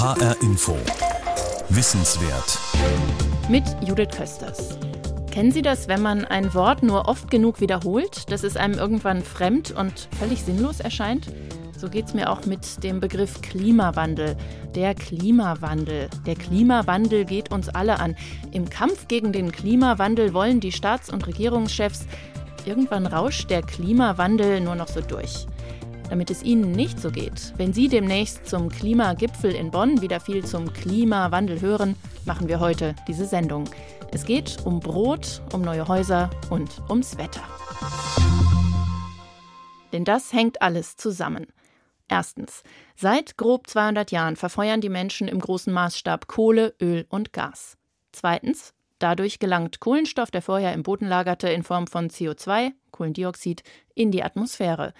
HR Info. Wissenswert. Mit Judith Kösters. Kennen Sie das, wenn man ein Wort nur oft genug wiederholt, dass es einem irgendwann fremd und völlig sinnlos erscheint? So geht es mir auch mit dem Begriff Klimawandel. Der Klimawandel. Der Klimawandel geht uns alle an. Im Kampf gegen den Klimawandel wollen die Staats- und Regierungschefs, irgendwann rauscht der Klimawandel nur noch so durch. Damit es Ihnen nicht so geht, wenn Sie demnächst zum Klimagipfel in Bonn wieder viel zum Klimawandel hören, machen wir heute diese Sendung. Es geht um Brot, um neue Häuser und ums Wetter. Denn das hängt alles zusammen. Erstens. Seit grob 200 Jahren verfeuern die Menschen im großen Maßstab Kohle, Öl und Gas. Zweitens. Dadurch gelangt Kohlenstoff, der vorher im Boden lagerte, in Form von CO2, Kohlendioxid, in die Atmosphäre.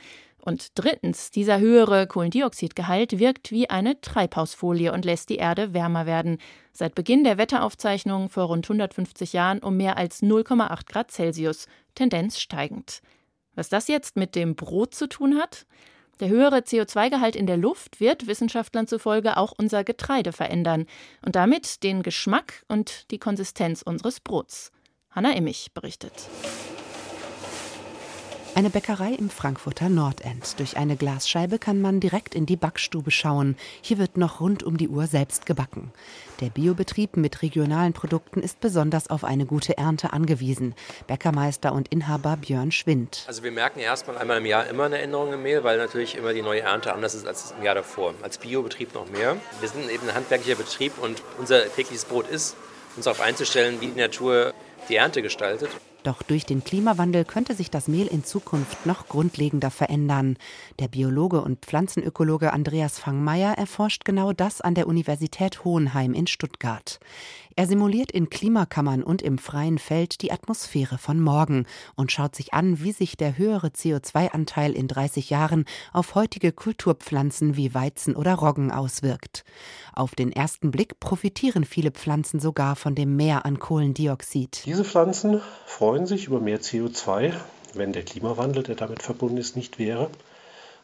Und drittens, dieser höhere Kohlendioxidgehalt wirkt wie eine Treibhausfolie und lässt die Erde wärmer werden. Seit Beginn der Wetteraufzeichnungen vor rund 150 Jahren um mehr als 0,8 Grad Celsius, Tendenz steigend. Was das jetzt mit dem Brot zu tun hat? Der höhere CO2-Gehalt in der Luft wird Wissenschaftlern zufolge auch unser Getreide verändern und damit den Geschmack und die Konsistenz unseres Brots. Hanna Immich berichtet. Eine Bäckerei im Frankfurter Nordend. Durch eine Glasscheibe kann man direkt in die Backstube schauen. Hier wird noch rund um die Uhr selbst gebacken. Der Biobetrieb mit regionalen Produkten ist besonders auf eine gute Ernte angewiesen. Bäckermeister und Inhaber Björn Schwind. Also wir merken erstmal einmal im Jahr immer eine Änderung im Mehl, weil natürlich immer die neue Ernte anders ist als im Jahr davor. Als Biobetrieb noch mehr. Wir sind eben ein handwerklicher Betrieb und unser tägliches Brot ist, uns darauf einzustellen, wie die Natur die Ernte gestaltet. Doch durch den Klimawandel könnte sich das Mehl in Zukunft noch grundlegender verändern. Der Biologe und Pflanzenökologe Andreas Fangmeier erforscht genau das an der Universität Hohenheim in Stuttgart. Er simuliert in Klimakammern und im freien Feld die Atmosphäre von morgen und schaut sich an, wie sich der höhere CO2-Anteil in 30 Jahren auf heutige Kulturpflanzen wie Weizen oder Roggen auswirkt. Auf den ersten Blick profitieren viele Pflanzen sogar von dem Mehr an Kohlendioxid. Diese Pflanzen freuen sich über mehr CO2, wenn der Klimawandel, der damit verbunden ist, nicht wäre.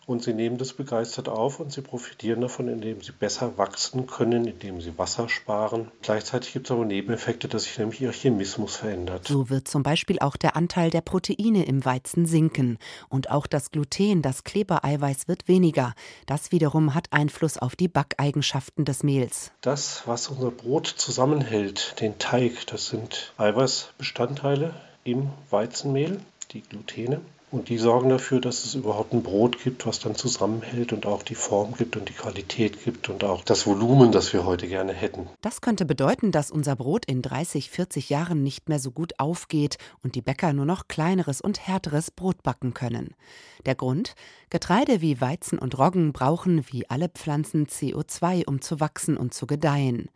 Und sie nehmen das begeistert auf und sie profitieren davon, indem sie besser wachsen können, indem sie Wasser sparen. Gleichzeitig gibt es aber Nebeneffekte, dass sich nämlich ihr Chemismus verändert. So wird zum Beispiel auch der Anteil der Proteine im Weizen sinken. Und auch das Gluten, das Klebereiweiß, wird weniger. Das wiederum hat Einfluss auf die Backeigenschaften des Mehls. Das, was unser Brot zusammenhält, den Teig, das sind Eiweißbestandteile im Weizenmehl, die Glutene. Und die sorgen dafür, dass es überhaupt ein Brot gibt, was dann zusammenhält und auch die Form gibt und die Qualität gibt und auch das Volumen, das wir heute gerne hätten. Das könnte bedeuten, dass unser Brot in 30, 40 Jahren nicht mehr so gut aufgeht und die Bäcker nur noch kleineres und härteres Brot backen können. Der Grund? Getreide wie Weizen und Roggen brauchen wie alle Pflanzen CO2, um zu wachsen und zu gedeihen.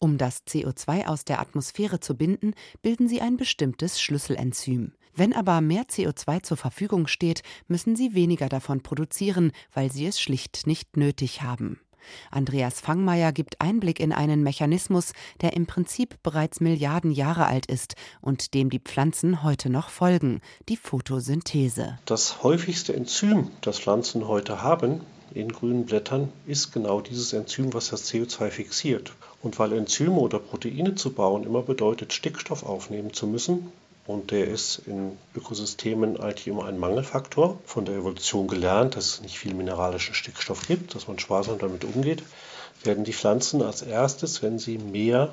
Um das CO2 aus der Atmosphäre zu binden, bilden sie ein bestimmtes Schlüsselenzym. Wenn aber mehr CO2 zur Verfügung steht, müssen sie weniger davon produzieren, weil sie es schlicht nicht nötig haben. Andreas Fangmeier gibt Einblick in einen Mechanismus, der im Prinzip bereits Milliarden Jahre alt ist und dem die Pflanzen heute noch folgen, die Photosynthese. Das häufigste Enzym, das Pflanzen heute haben in grünen Blättern, ist genau dieses Enzym, was das CO2 fixiert. Und weil Enzyme oder Proteine zu bauen immer bedeutet, Stickstoff aufnehmen zu müssen, und der ist in Ökosystemen eigentlich immer ein Mangelfaktor. Von der Evolution gelernt, dass es nicht viel mineralischen Stickstoff gibt, dass man sparsam damit umgeht, werden die Pflanzen als erstes, wenn sie mehr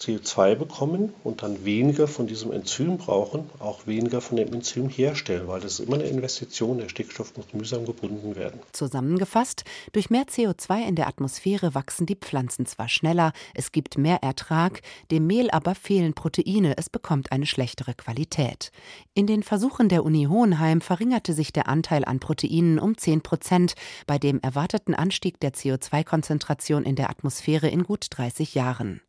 CO2 bekommen und dann weniger von diesem Enzym brauchen, auch weniger von dem Enzym herstellen, weil das ist immer eine Investition. Der Stickstoff muss mühsam gebunden werden. Zusammengefasst, durch mehr CO2 in der Atmosphäre wachsen die Pflanzen zwar schneller, es gibt mehr Ertrag, dem Mehl aber fehlen Proteine, es bekommt eine schlechtere Qualität. In den Versuchen der Uni Hohenheim verringerte sich der Anteil an Proteinen um 10 Prozent bei dem erwarteten Anstieg der CO2-Konzentration in der Atmosphäre in gut 30 Jahren.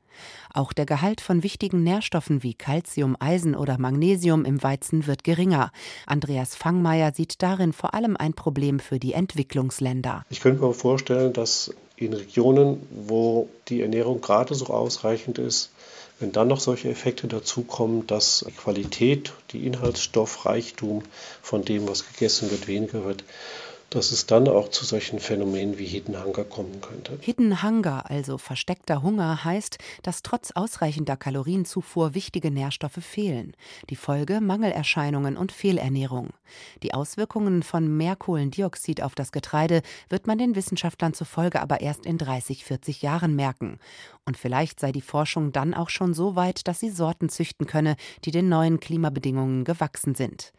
Auch der Gehalt von wichtigen Nährstoffen wie Calcium, Eisen oder Magnesium im Weizen wird geringer. Andreas Fangmeier sieht darin vor allem ein Problem für die Entwicklungsländer. Ich könnte mir vorstellen, dass in Regionen, wo die Ernährung gerade so ausreichend ist, wenn dann noch solche Effekte dazukommen, dass die Qualität, die Inhaltsstoffreichtum von dem, was gegessen wird, weniger wird, dass es dann auch zu solchen Phänomenen wie Hidden Hunger kommen könnte. Hidden Hunger, also versteckter Hunger, heißt, dass trotz ausreichender Kalorienzufuhr wichtige Nährstoffe fehlen. Die Folge Mangelerscheinungen und Fehlernährung. Die Auswirkungen von mehr Kohlendioxid auf das Getreide wird man den Wissenschaftlern zufolge aber erst in 30, 40 Jahren merken. Und vielleicht sei die Forschung dann auch schon so weit, dass sie Sorten züchten könne, die den neuen Klimabedingungen gewachsen sind.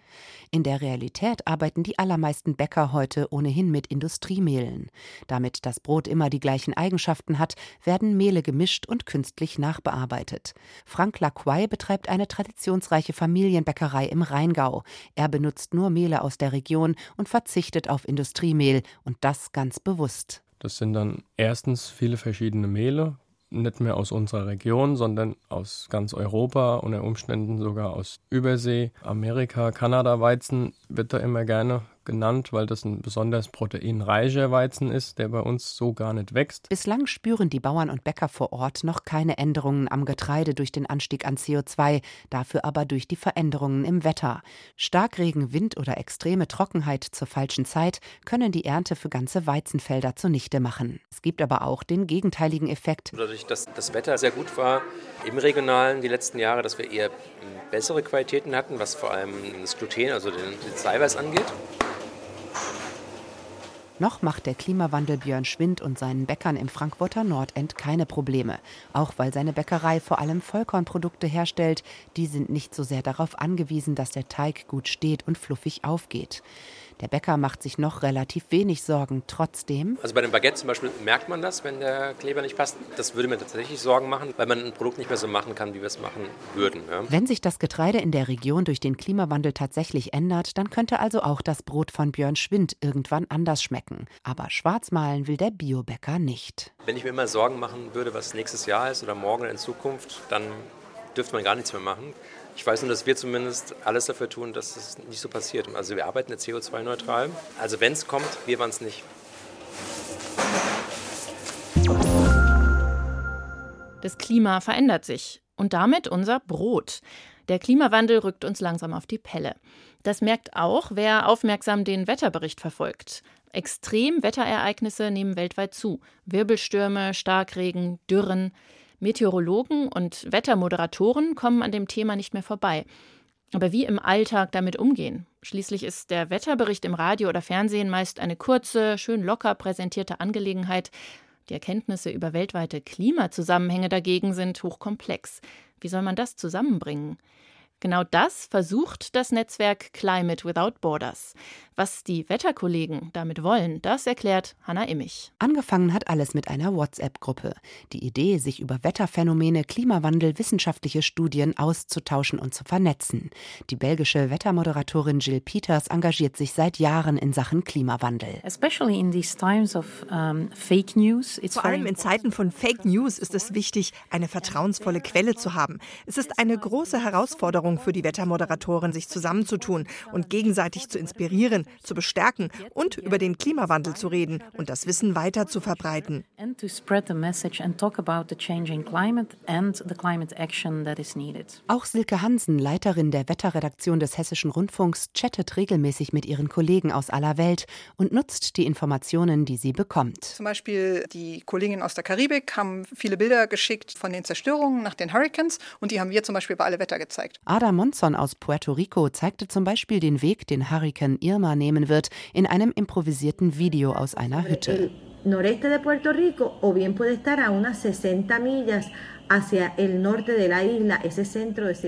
In der Realität arbeiten die allermeisten Bäcker heute ohnehin mit Industriemehlen. Damit das Brot immer die gleichen Eigenschaften hat, werden Mehle gemischt und künstlich nachbearbeitet. Frank Lacroix betreibt eine traditionsreiche Familienbäckerei im Rheingau. Er benutzt nur Mehle aus der Region und verzichtet auf Industriemehl und das ganz bewusst. Das sind dann erstens viele verschiedene Mehle, nicht mehr aus unserer Region, sondern aus ganz Europa, unter Umständen sogar aus Übersee, Amerika, Kanada Weizen wird da immer gerne genannt, weil das ein besonders proteinreicher Weizen ist, der bei uns so gar nicht wächst. Bislang spüren die Bauern und Bäcker vor Ort noch keine Änderungen am Getreide durch den Anstieg an CO2, dafür aber durch die Veränderungen im Wetter. Starkregen, Wind oder extreme Trockenheit zur falschen Zeit können die Ernte für ganze Weizenfelder zunichte machen. Es gibt aber auch den gegenteiligen Effekt. Dadurch, dass das Wetter sehr gut war im Regionalen die letzten Jahre, dass wir eher bessere Qualitäten hatten, was vor allem das Gluten, also den, den Eiweiß angeht. Noch macht der Klimawandel Björn Schwind und seinen Bäckern im Frankfurter Nordend keine Probleme, auch weil seine Bäckerei vor allem Vollkornprodukte herstellt. Die sind nicht so sehr darauf angewiesen, dass der Teig gut steht und fluffig aufgeht. Der Bäcker macht sich noch relativ wenig Sorgen. Trotzdem. Also bei dem Baguette zum Beispiel merkt man das, wenn der Kleber nicht passt. Das würde mir tatsächlich Sorgen machen, weil man ein Produkt nicht mehr so machen kann, wie wir es machen würden. Ja. Wenn sich das Getreide in der Region durch den Klimawandel tatsächlich ändert, dann könnte also auch das Brot von Björn Schwind irgendwann anders schmecken. Aber schwarzmalen will der Biobäcker nicht. Wenn ich mir immer Sorgen machen würde, was nächstes Jahr ist oder morgen in Zukunft, dann dürfte man gar nichts mehr machen. Ich weiß nur, dass wir zumindest alles dafür tun, dass es nicht so passiert. Also wir arbeiten jetzt CO2-neutral. Also wenn es kommt, wir waren es nicht. Das Klima verändert sich und damit unser Brot. Der Klimawandel rückt uns langsam auf die Pelle. Das merkt auch, wer aufmerksam den Wetterbericht verfolgt. Extremwetterereignisse nehmen weltweit zu. Wirbelstürme, Starkregen, Dürren. Meteorologen und Wettermoderatoren kommen an dem Thema nicht mehr vorbei. Aber wie im Alltag damit umgehen? Schließlich ist der Wetterbericht im Radio oder Fernsehen meist eine kurze, schön locker präsentierte Angelegenheit. Die Erkenntnisse über weltweite Klimazusammenhänge dagegen sind hochkomplex. Wie soll man das zusammenbringen? Genau das versucht das Netzwerk Climate Without Borders. Was die Wetterkollegen damit wollen, das erklärt Hanna Immich. Angefangen hat alles mit einer WhatsApp-Gruppe. Die Idee, sich über Wetterphänomene, Klimawandel, wissenschaftliche Studien auszutauschen und zu vernetzen. Die belgische Wettermoderatorin Jill Peters engagiert sich seit Jahren in Sachen Klimawandel. Vor allem in Zeiten von Fake News ist es wichtig, eine vertrauensvolle Quelle zu haben. Es ist eine große Herausforderung für die Wettermoderatoren, sich zusammenzutun und gegenseitig zu inspirieren, zu bestärken und über den Klimawandel zu reden und das Wissen weiter zu verbreiten. Auch Silke Hansen, Leiterin der Wetterredaktion des Hessischen Rundfunks, chattet regelmäßig mit ihren Kollegen aus aller Welt und nutzt die Informationen, die sie bekommt. Zum Beispiel die Kolleginnen aus der Karibik haben viele Bilder geschickt von den Zerstörungen nach den Hurricanes und die haben wir zum Beispiel bei Alle Wetter gezeigt. Ada Monson aus Puerto Rico zeigte zum Beispiel den Weg, den Hurrikan Irma nehmen wird, in einem improvisierten Video aus einer Hütte. noreste de Puerto Rico o bien puede estar a unas 60 millas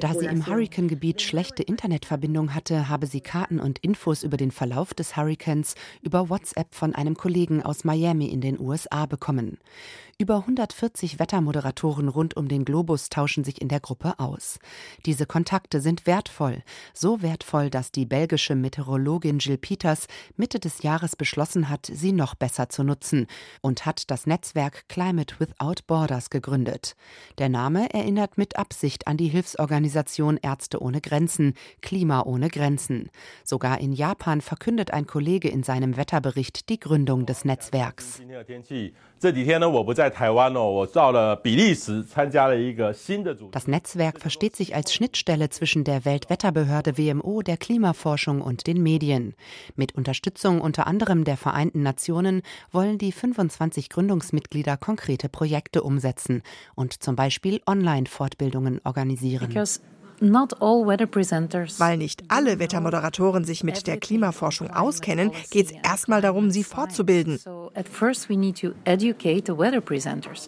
Da sie im. Hurrikangebiet schlechte Internetverbindung hatte, habe sie Karten und Infos über den Verlauf des Hurrikans über WhatsApp von einem Kollegen aus Miami in den USA bekommen. Über 140 Wettermoderatoren rund um den Globus tauschen sich in der Gruppe aus. Diese Kontakte sind wertvoll, so wertvoll, dass die belgische Meteorologin Jill Peters Mitte des Jahres beschlossen hat, sie noch besser zu nutzen und hat das Netzwerk Climate Without Borders gegründet. Der Name erinnert mit Absicht an die Hilfsorganisation Ärzte ohne Grenzen, Klima ohne Grenzen. Sogar in Japan verkündet ein Kollege in seinem Wetterbericht die Gründung des Netzwerks. Das Netzwerk versteht sich als Schnittstelle zwischen der Weltwetterbehörde WMO, der Klimaforschung und den Medien. Mit Unterstützung unter anderem der Vereinten Nationen wollen die 25 Gründungsmitglieder konkrete Projekte umsetzen und zum Beispiel Online-Fortbildungen organisieren. Because weil nicht alle Wettermoderatoren sich mit der Klimaforschung auskennen, geht es erstmal darum, sie fortzubilden.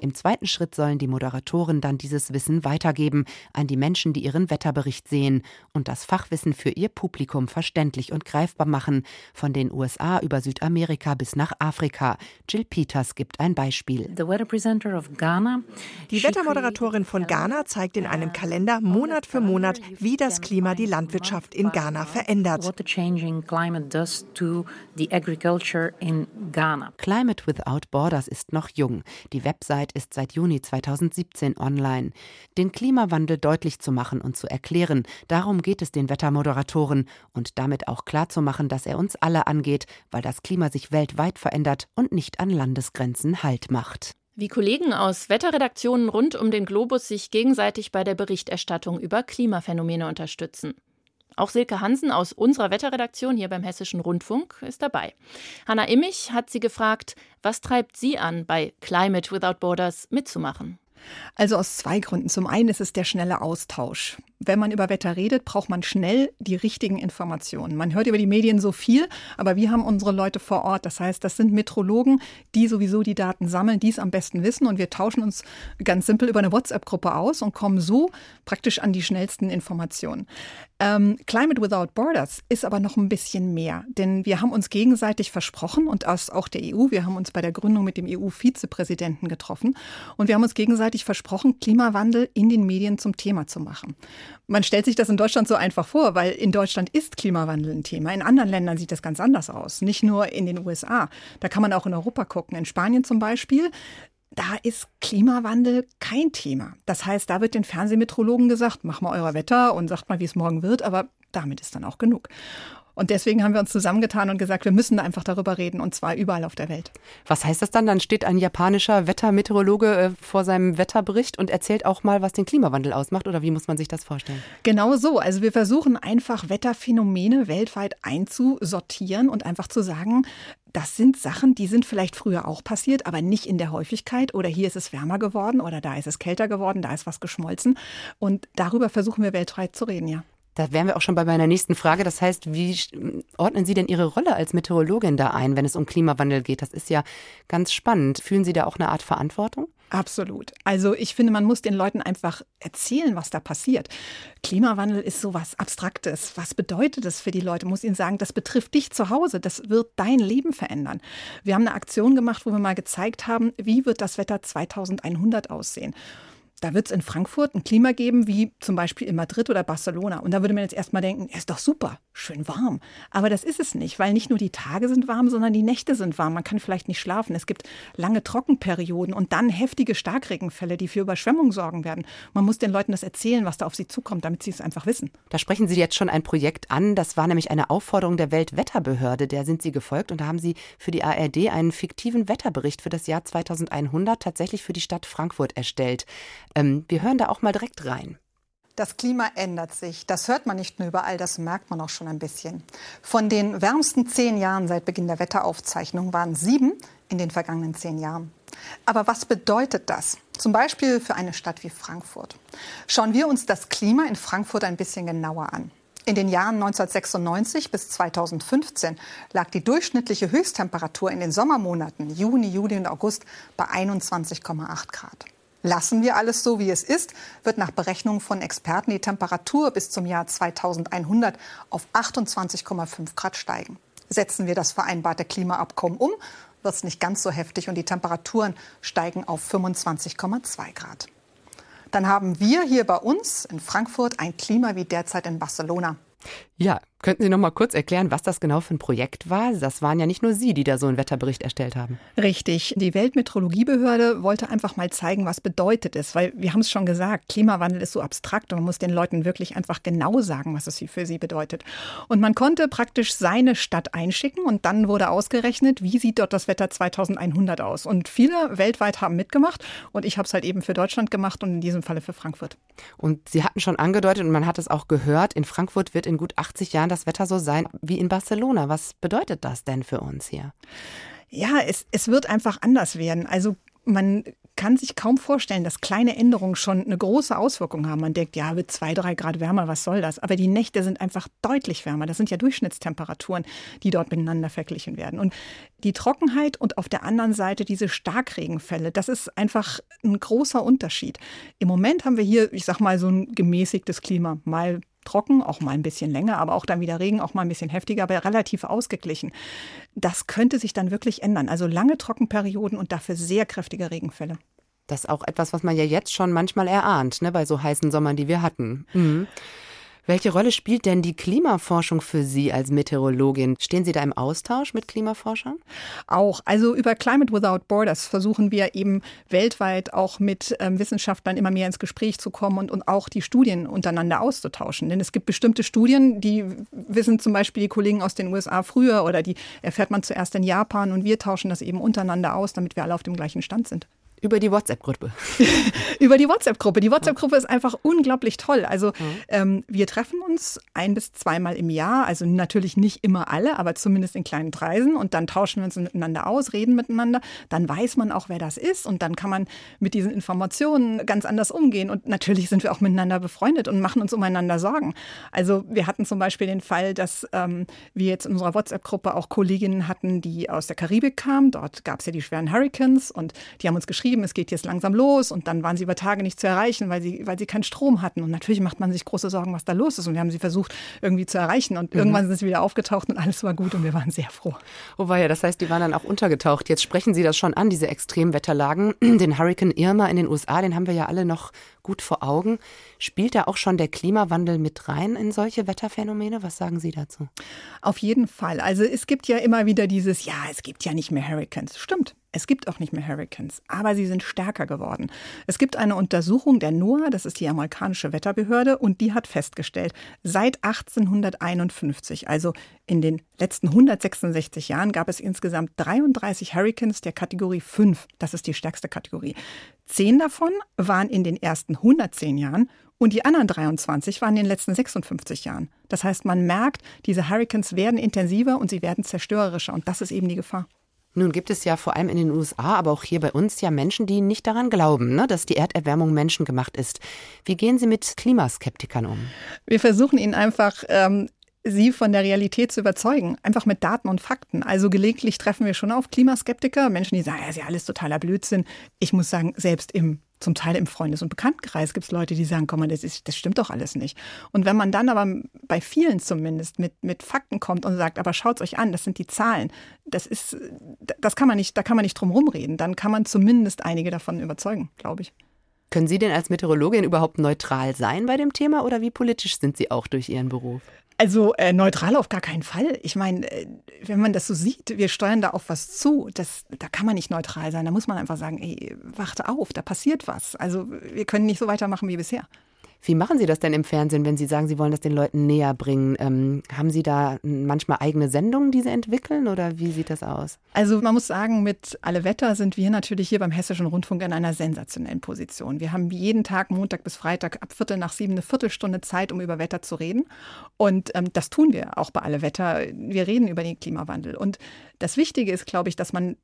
Im zweiten Schritt sollen die Moderatoren dann dieses Wissen weitergeben an die Menschen, die ihren Wetterbericht sehen und das Fachwissen für ihr Publikum verständlich und greifbar machen, von den USA über Südamerika bis nach Afrika. Jill Peters gibt ein Beispiel. Die Wettermoderatorin von Ghana zeigt in einem Kalender Monat für Monat Monat, wie das Klima die Landwirtschaft in Ghana verändert. Climate Without Borders ist noch jung. Die Website ist seit Juni 2017 online. Den Klimawandel deutlich zu machen und zu erklären, darum geht es den Wettermoderatoren und damit auch klarzumachen, dass er uns alle angeht, weil das Klima sich weltweit verändert und nicht an Landesgrenzen Halt macht. Wie Kollegen aus Wetterredaktionen rund um den Globus sich gegenseitig bei der Berichterstattung über Klimaphänomene unterstützen. Auch Silke Hansen aus unserer Wetterredaktion hier beim Hessischen Rundfunk ist dabei. Hanna Immich hat sie gefragt, was treibt sie an, bei Climate Without Borders mitzumachen? Also aus zwei Gründen. Zum einen ist es der schnelle Austausch. Wenn man über Wetter redet, braucht man schnell die richtigen Informationen. Man hört über die Medien so viel, aber wir haben unsere Leute vor Ort. Das heißt, das sind Metrologen, die sowieso die Daten sammeln, die es am besten wissen. Und wir tauschen uns ganz simpel über eine WhatsApp-Gruppe aus und kommen so praktisch an die schnellsten Informationen. Ähm, Climate Without Borders ist aber noch ein bisschen mehr, denn wir haben uns gegenseitig versprochen und aus auch der EU, wir haben uns bei der Gründung mit dem EU-Vizepräsidenten getroffen und wir haben uns gegenseitig versprochen, Klimawandel in den Medien zum Thema zu machen. Man stellt sich das in Deutschland so einfach vor, weil in Deutschland ist Klimawandel ein Thema. In anderen Ländern sieht das ganz anders aus, nicht nur in den USA. Da kann man auch in Europa gucken. In Spanien zum Beispiel da ist Klimawandel kein Thema. Das heißt, da wird den Fernsehmetrologen gesagt, mach mal euer Wetter und sagt mal, wie es morgen wird, aber damit ist dann auch genug. Und deswegen haben wir uns zusammengetan und gesagt, wir müssen einfach darüber reden und zwar überall auf der Welt. Was heißt das dann? Dann steht ein japanischer Wettermeteorologe äh, vor seinem Wetterbericht und erzählt auch mal, was den Klimawandel ausmacht oder wie muss man sich das vorstellen? Genau so. Also wir versuchen einfach Wetterphänomene weltweit einzusortieren und einfach zu sagen, das sind Sachen, die sind vielleicht früher auch passiert, aber nicht in der Häufigkeit. Oder hier ist es wärmer geworden oder da ist es kälter geworden, da ist was geschmolzen. Und darüber versuchen wir weltweit zu reden, ja. Da wären wir auch schon bei meiner nächsten Frage. Das heißt, wie ordnen Sie denn Ihre Rolle als Meteorologin da ein, wenn es um Klimawandel geht? Das ist ja ganz spannend. Fühlen Sie da auch eine Art Verantwortung? Absolut. Also ich finde, man muss den Leuten einfach erzählen, was da passiert. Klimawandel ist so was Abstraktes. Was bedeutet das für die Leute? Muss ihnen sagen, das betrifft dich zu Hause. Das wird dein Leben verändern. Wir haben eine Aktion gemacht, wo wir mal gezeigt haben, wie wird das Wetter 2100 aussehen. Da wird es in Frankfurt ein Klima geben, wie zum Beispiel in Madrid oder Barcelona. Und da würde man jetzt erstmal denken, er ist doch super, schön warm. Aber das ist es nicht, weil nicht nur die Tage sind warm, sondern die Nächte sind warm. Man kann vielleicht nicht schlafen. Es gibt lange Trockenperioden und dann heftige Starkregenfälle, die für Überschwemmung sorgen werden. Man muss den Leuten das erzählen, was da auf sie zukommt, damit sie es einfach wissen. Da sprechen Sie jetzt schon ein Projekt an. Das war nämlich eine Aufforderung der Weltwetterbehörde. Der sind Sie gefolgt und da haben Sie für die ARD einen fiktiven Wetterbericht für das Jahr 2100 tatsächlich für die Stadt Frankfurt erstellt. Ähm, wir hören da auch mal direkt rein. Das Klima ändert sich. Das hört man nicht nur überall, das merkt man auch schon ein bisschen. Von den wärmsten zehn Jahren seit Beginn der Wetteraufzeichnung waren sieben in den vergangenen zehn Jahren. Aber was bedeutet das? Zum Beispiel für eine Stadt wie Frankfurt. Schauen wir uns das Klima in Frankfurt ein bisschen genauer an. In den Jahren 1996 bis 2015 lag die durchschnittliche Höchsttemperatur in den Sommermonaten Juni, Juli und August bei 21,8 Grad. Lassen wir alles so, wie es ist, wird nach Berechnungen von Experten die Temperatur bis zum Jahr 2100 auf 28,5 Grad steigen. Setzen wir das vereinbarte Klimaabkommen um, wird es nicht ganz so heftig und die Temperaturen steigen auf 25,2 Grad. Dann haben wir hier bei uns in Frankfurt ein Klima wie derzeit in Barcelona. Ja, Könnten Sie noch mal kurz erklären, was das genau für ein Projekt war? Das waren ja nicht nur Sie, die da so einen Wetterbericht erstellt haben. Richtig. Die Weltmeteorologiebehörde wollte einfach mal zeigen, was bedeutet es, weil wir haben es schon gesagt, Klimawandel ist so abstrakt und man muss den Leuten wirklich einfach genau sagen, was es für sie bedeutet. Und man konnte praktisch seine Stadt einschicken und dann wurde ausgerechnet, wie sieht dort das Wetter 2100 aus. Und viele weltweit haben mitgemacht und ich habe es halt eben für Deutschland gemacht und in diesem Falle für Frankfurt. Und Sie hatten schon angedeutet und man hat es auch gehört, in Frankfurt wird in gut 80 Jahren das Wetter so sein wie in Barcelona. Was bedeutet das denn für uns hier? Ja, es, es wird einfach anders werden. Also man kann sich kaum vorstellen, dass kleine Änderungen schon eine große Auswirkung haben. Man denkt, ja, wird zwei, drei Grad wärmer, was soll das? Aber die Nächte sind einfach deutlich wärmer. Das sind ja Durchschnittstemperaturen, die dort miteinander verglichen werden. Und die Trockenheit und auf der anderen Seite diese Starkregenfälle, das ist einfach ein großer Unterschied. Im Moment haben wir hier, ich sag mal, so ein gemäßigtes Klima. Mal trocken, auch mal ein bisschen länger, aber auch dann wieder Regen, auch mal ein bisschen heftiger, aber relativ ausgeglichen. Das könnte sich dann wirklich ändern. Also lange Trockenperioden und dafür sehr kräftige Regenfälle. Das ist auch etwas, was man ja jetzt schon manchmal erahnt, ne, bei so heißen Sommern, die wir hatten. Mhm. Welche Rolle spielt denn die Klimaforschung für Sie als Meteorologin? Stehen Sie da im Austausch mit Klimaforschern? Auch. Also über Climate Without Borders versuchen wir eben weltweit auch mit ähm, Wissenschaftlern immer mehr ins Gespräch zu kommen und, und auch die Studien untereinander auszutauschen. Denn es gibt bestimmte Studien, die wissen zum Beispiel die Kollegen aus den USA früher oder die erfährt man zuerst in Japan und wir tauschen das eben untereinander aus, damit wir alle auf dem gleichen Stand sind. Über die WhatsApp-Gruppe. Über die WhatsApp-Gruppe. Die WhatsApp-Gruppe ist einfach unglaublich toll. Also mhm. ähm, wir treffen uns ein bis zweimal im Jahr, also natürlich nicht immer alle, aber zumindest in kleinen Kreisen und dann tauschen wir uns miteinander aus, reden miteinander. Dann weiß man auch, wer das ist und dann kann man mit diesen Informationen ganz anders umgehen. Und natürlich sind wir auch miteinander befreundet und machen uns umeinander Sorgen. Also wir hatten zum Beispiel den Fall, dass ähm, wir jetzt in unserer WhatsApp-Gruppe auch Kolleginnen hatten, die aus der Karibik kamen. Dort gab es ja die schweren Hurricanes und die haben uns geschrieben, geschrieben, es geht jetzt langsam los und dann waren sie über Tage nicht zu erreichen, weil sie, weil sie keinen Strom hatten. Und natürlich macht man sich große Sorgen, was da los ist. Und wir haben sie versucht, irgendwie zu erreichen. Und mhm. irgendwann sind sie wieder aufgetaucht und alles war gut und wir waren sehr froh. Oh war ja, das heißt, die waren dann auch untergetaucht. Jetzt sprechen Sie das schon an, diese Extremwetterlagen. Den Hurricane Irma in den USA, den haben wir ja alle noch gut vor Augen. Spielt da auch schon der Klimawandel mit rein in solche Wetterphänomene? Was sagen Sie dazu? Auf jeden Fall. Also es gibt ja immer wieder dieses, ja, es gibt ja nicht mehr Hurricanes. Stimmt. Es gibt auch nicht mehr Hurricanes, aber sie sind stärker geworden. Es gibt eine Untersuchung der NOAA, das ist die amerikanische Wetterbehörde, und die hat festgestellt, seit 1851, also in den letzten 166 Jahren, gab es insgesamt 33 Hurricanes der Kategorie 5. Das ist die stärkste Kategorie. Zehn davon waren in den ersten 110 Jahren und die anderen 23 waren in den letzten 56 Jahren. Das heißt, man merkt, diese Hurricanes werden intensiver und sie werden zerstörerischer. Und das ist eben die Gefahr. Nun gibt es ja vor allem in den USA, aber auch hier bei uns ja Menschen, die nicht daran glauben, ne, dass die Erderwärmung menschengemacht ist. Wie gehen Sie mit Klimaskeptikern um? Wir versuchen ihnen einfach ähm, sie von der Realität zu überzeugen, einfach mit Daten und Fakten. Also gelegentlich treffen wir schon auf Klimaskeptiker, Menschen, die sagen, ja, ist ja alles totaler Blödsinn. Ich muss sagen, selbst im zum Teil im Freundes- und Bekanntenkreis gibt es Leute, die sagen, komm mal, das, ist, das stimmt doch alles nicht. Und wenn man dann aber bei vielen zumindest mit, mit Fakten kommt und sagt, aber schaut euch an, das sind die Zahlen, das ist, das kann man nicht, da kann man nicht drum rumreden, dann kann man zumindest einige davon überzeugen, glaube ich. Können Sie denn als Meteorologin überhaupt neutral sein bei dem Thema oder wie politisch sind Sie auch durch Ihren Beruf? Also äh, neutral auf gar keinen Fall. Ich meine, äh, wenn man das so sieht, wir steuern da auf was zu, das, da kann man nicht neutral sein. Da muss man einfach sagen, ey, warte auf, da passiert was. Also wir können nicht so weitermachen wie bisher. Wie machen Sie das denn im Fernsehen, wenn Sie sagen, Sie wollen das den Leuten näher bringen? Ähm, haben Sie da manchmal eigene Sendungen, die Sie entwickeln oder wie sieht das aus? Also man muss sagen, mit Alle Wetter sind wir natürlich hier beim Hessischen Rundfunk in einer sensationellen Position. Wir haben jeden Tag, Montag bis Freitag, ab Viertel nach sieben eine Viertelstunde Zeit, um über Wetter zu reden. Und ähm, das tun wir auch bei Alle Wetter. Wir reden über den Klimawandel. Und das Wichtige ist, glaube ich, dass man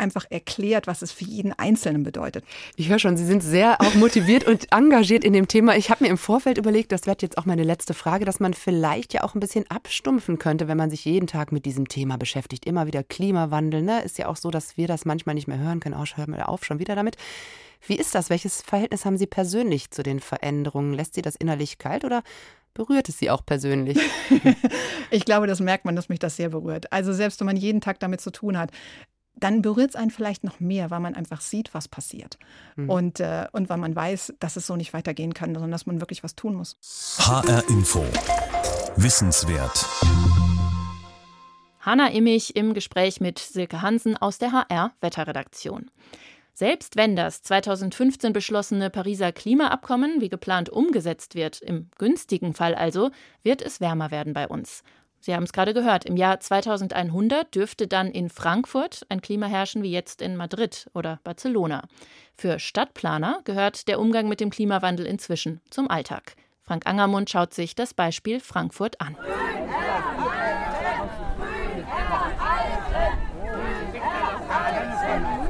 einfach erklärt, was es für jeden Einzelnen bedeutet. Ich höre schon, Sie sind sehr auch motiviert und engagiert in dem Thema. Ich habe mir im Vorfeld überlegt, das wird jetzt auch meine letzte Frage, dass man vielleicht ja auch ein bisschen abstumpfen könnte, wenn man sich jeden Tag mit diesem Thema beschäftigt. Immer wieder Klimawandel, ne? Ist ja auch so, dass wir das manchmal nicht mehr hören können. Oh, hör mal auf, schon wieder damit. Wie ist das? Welches Verhältnis haben Sie persönlich zu den Veränderungen? Lässt Sie das innerlich kalt oder berührt es Sie auch persönlich? ich glaube, das merkt man, dass mich das sehr berührt. Also selbst wenn man jeden Tag damit zu tun hat, dann berührt es einen vielleicht noch mehr, weil man einfach sieht, was passiert. Mhm. Und, äh, und weil man weiß, dass es so nicht weitergehen kann, sondern dass man wirklich was tun muss. HR Info. Wissenswert. Hanna Immich im Gespräch mit Silke Hansen aus der HR Wetterredaktion. Selbst wenn das 2015 beschlossene Pariser Klimaabkommen wie geplant umgesetzt wird, im günstigen Fall also, wird es wärmer werden bei uns. Sie haben es gerade gehört, im Jahr 2100 dürfte dann in Frankfurt ein Klima herrschen wie jetzt in Madrid oder Barcelona. Für Stadtplaner gehört der Umgang mit dem Klimawandel inzwischen zum Alltag. Frank Angermund schaut sich das Beispiel Frankfurt an.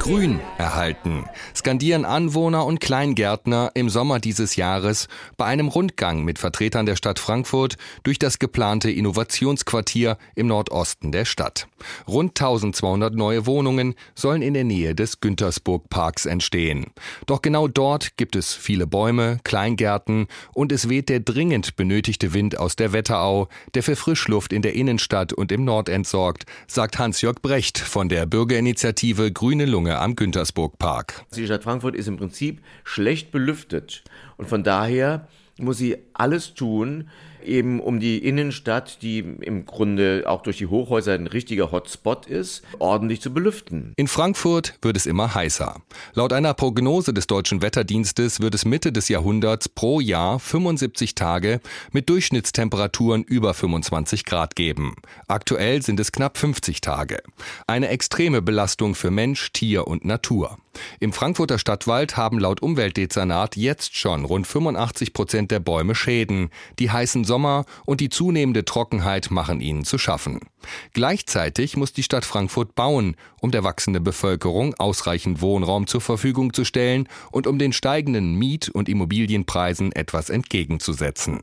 Grün erhalten, skandieren Anwohner und Kleingärtner im Sommer dieses Jahres bei einem Rundgang mit Vertretern der Stadt Frankfurt durch das geplante Innovationsquartier im Nordosten der Stadt. Rund 1200 neue Wohnungen sollen in der Nähe des Güntersburg Parks entstehen. Doch genau dort gibt es viele Bäume, Kleingärten und es weht der dringend benötigte Wind aus der Wetterau, der für Frischluft in der Innenstadt und im Nordend sorgt, sagt Hans-Jörg Brecht von der Bürgerinitiative Grüne Lunge Lunge am Güntersburg Park. Die Stadt Frankfurt ist im Prinzip schlecht belüftet und von daher muss sie alles tun, eben um die Innenstadt, die im Grunde auch durch die Hochhäuser ein richtiger Hotspot ist, ordentlich zu belüften. In Frankfurt wird es immer heißer. Laut einer Prognose des deutschen Wetterdienstes wird es Mitte des Jahrhunderts pro Jahr 75 Tage mit Durchschnittstemperaturen über 25 Grad geben. Aktuell sind es knapp 50 Tage. Eine extreme Belastung für Mensch, Tier und Natur. Im Frankfurter Stadtwald haben laut Umweltdezernat jetzt schon rund 85 Prozent der Bäume Schäden. Die heißen Sommer und die zunehmende Trockenheit machen ihnen zu schaffen. Gleichzeitig muss die Stadt Frankfurt bauen, um der wachsenden Bevölkerung ausreichend Wohnraum zur Verfügung zu stellen und um den steigenden Miet- und Immobilienpreisen etwas entgegenzusetzen.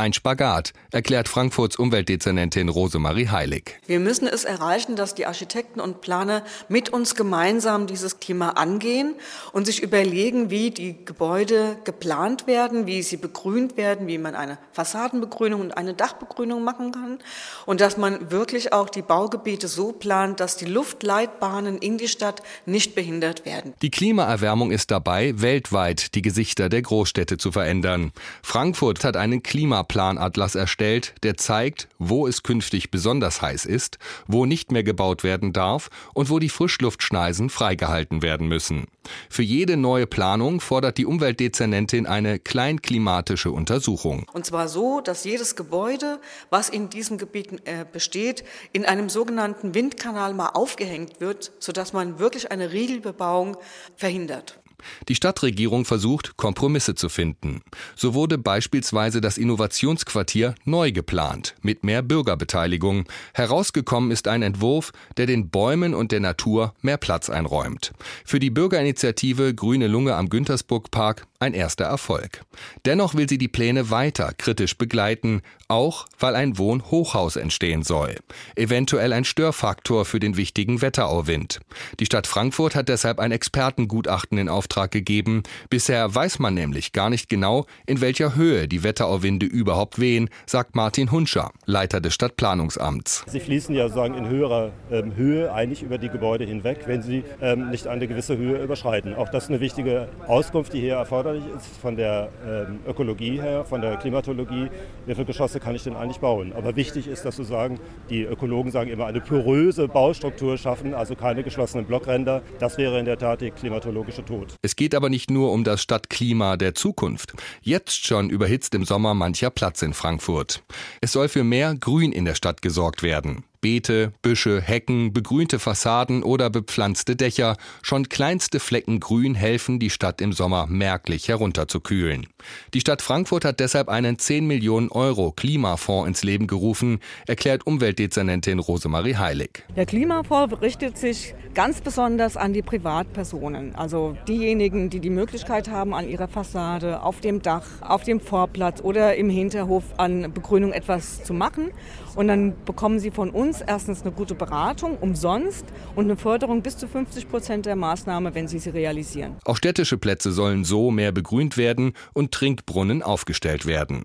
Ein Spagat, erklärt Frankfurts Umweltdezernentin Rosemarie Heilig. Wir müssen es erreichen, dass die Architekten und Planer mit uns gemeinsam dieses Klima angehen und sich überlegen, wie die Gebäude geplant werden, wie sie begrünt werden, wie man eine Fassadenbegrünung und eine Dachbegrünung machen kann und dass man wirklich auch die Baugebiete so plant, dass die Luftleitbahnen in die Stadt nicht behindert werden. Die Klimaerwärmung ist dabei, weltweit die Gesichter der Großstädte zu verändern. Frankfurt hat einen Klima Klimaplanatlas erstellt, der zeigt, wo es künftig besonders heiß ist, wo nicht mehr gebaut werden darf und wo die Frischluftschneisen freigehalten werden müssen. Für jede neue Planung fordert die Umweltdezernentin eine kleinklimatische Untersuchung. Und zwar so, dass jedes Gebäude, was in diesem Gebiet äh, besteht, in einem sogenannten Windkanal mal aufgehängt wird, sodass man wirklich eine Riegelbebauung verhindert. Die Stadtregierung versucht, Kompromisse zu finden. So wurde beispielsweise das Innovationsquartier neu geplant, mit mehr Bürgerbeteiligung. Herausgekommen ist ein Entwurf, der den Bäumen und der Natur mehr Platz einräumt. Für die Bürgerinitiative Grüne Lunge am Güntersburg Park ein erster Erfolg. Dennoch will sie die Pläne weiter kritisch begleiten, auch weil ein Wohnhochhaus entstehen soll. Eventuell ein Störfaktor für den wichtigen Wetterauwind. Die Stadt Frankfurt hat deshalb ein Expertengutachten in Auftrag gegeben. Bisher weiß man nämlich gar nicht genau, in welcher Höhe die Wetterauwinde überhaupt wehen, sagt Martin Hunscher, Leiter des Stadtplanungsamts. Sie fließen ja sagen in höherer ähm, Höhe eigentlich über die Gebäude hinweg, wenn sie ähm, nicht eine gewisse Höhe überschreiten. Auch das ist eine wichtige Auskunft, die hier erfordert erforderlich ist von der ähm, Ökologie her, von der Klimatologie, wie viele Geschosse kann ich denn eigentlich bauen. Aber wichtig ist, dass wir sagen, die Ökologen sagen immer, eine poröse Baustruktur schaffen, also keine geschlossenen Blockränder. Das wäre in der Tat der klimatologische Tod. Es geht aber nicht nur um das Stadtklima der Zukunft. Jetzt schon überhitzt im Sommer mancher Platz in Frankfurt. Es soll für mehr Grün in der Stadt gesorgt werden. Beete, Büsche, Hecken, begrünte Fassaden oder bepflanzte Dächer, schon kleinste Flecken Grün helfen, die Stadt im Sommer merklich herunterzukühlen. Die Stadt Frankfurt hat deshalb einen 10 Millionen Euro Klimafonds ins Leben gerufen, erklärt Umweltdezernentin Rosemarie Heilig. Der Klimafonds richtet sich ganz besonders an die Privatpersonen, also diejenigen, die die Möglichkeit haben, an ihrer Fassade, auf dem Dach, auf dem Vorplatz oder im Hinterhof an Begrünung etwas zu machen. Und dann bekommen sie von uns erstens eine gute Beratung umsonst und eine Förderung bis zu 50 Prozent der Maßnahme, wenn sie sie realisieren. Auch städtische Plätze sollen so mehr begrünt werden und Trinkbrunnen aufgestellt werden.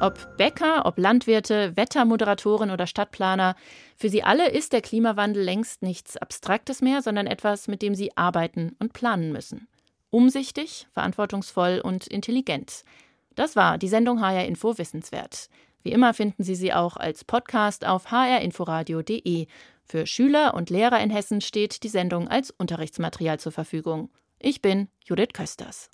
Ob Bäcker, ob Landwirte, Wettermoderatoren oder Stadtplaner, für sie alle ist der Klimawandel längst nichts Abstraktes mehr, sondern etwas, mit dem sie arbeiten und planen müssen. Umsichtig, verantwortungsvoll und intelligent. Das war die Sendung HR Info Wissenswert. Wie immer finden Sie sie auch als Podcast auf hrinforadio.de. Für Schüler und Lehrer in Hessen steht die Sendung als Unterrichtsmaterial zur Verfügung. Ich bin Judith Kösters.